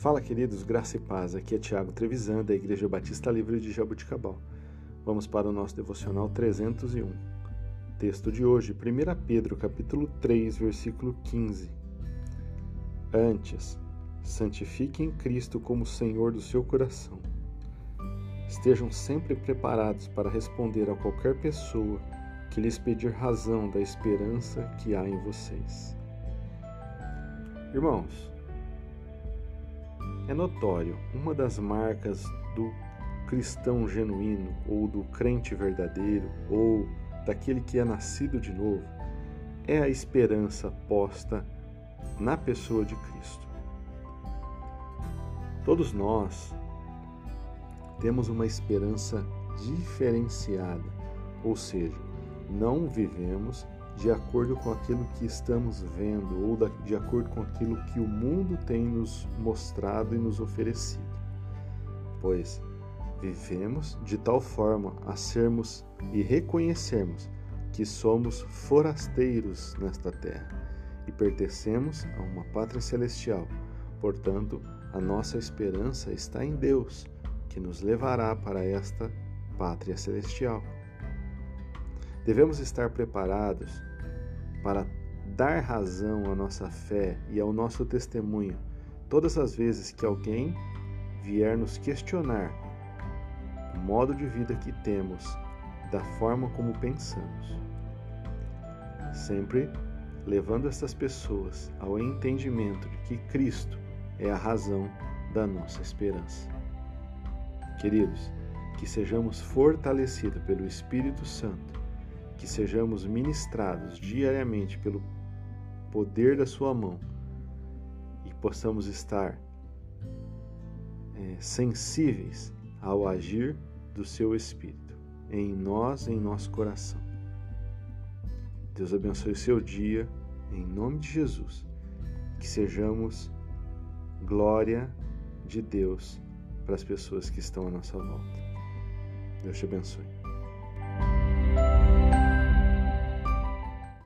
Fala, queridos, graça e paz. Aqui é Tiago Trevisan, da Igreja Batista Livre de Jabuticabal. Vamos para o nosso devocional 301. Texto de hoje, 1 Pedro, capítulo 3, versículo 15. Antes, santifiquem Cristo como Senhor do seu coração. Estejam sempre preparados para responder a qualquer pessoa que lhes pedir razão da esperança que há em vocês. Irmãos, é notório, uma das marcas do cristão genuíno, ou do crente verdadeiro, ou daquele que é nascido de novo, é a esperança posta na pessoa de Cristo. Todos nós temos uma esperança diferenciada, ou seja, não vivemos de acordo com aquilo que estamos vendo ou de acordo com aquilo que o mundo tem nos mostrado e nos oferecido. Pois vivemos de tal forma a sermos e reconhecermos que somos forasteiros nesta terra e pertencemos a uma pátria celestial. Portanto, a nossa esperança está em Deus, que nos levará para esta pátria celestial. Devemos estar preparados para dar razão à nossa fé e ao nosso testemunho todas as vezes que alguém vier nos questionar o modo de vida que temos, da forma como pensamos. Sempre levando essas pessoas ao entendimento de que Cristo é a razão da nossa esperança. Queridos, que sejamos fortalecidos pelo Espírito Santo que sejamos ministrados diariamente pelo poder da Sua mão e possamos estar é, sensíveis ao agir do Seu Espírito em nós, em nosso coração. Deus abençoe o seu dia, em nome de Jesus. Que sejamos glória de Deus para as pessoas que estão à nossa volta. Deus te abençoe.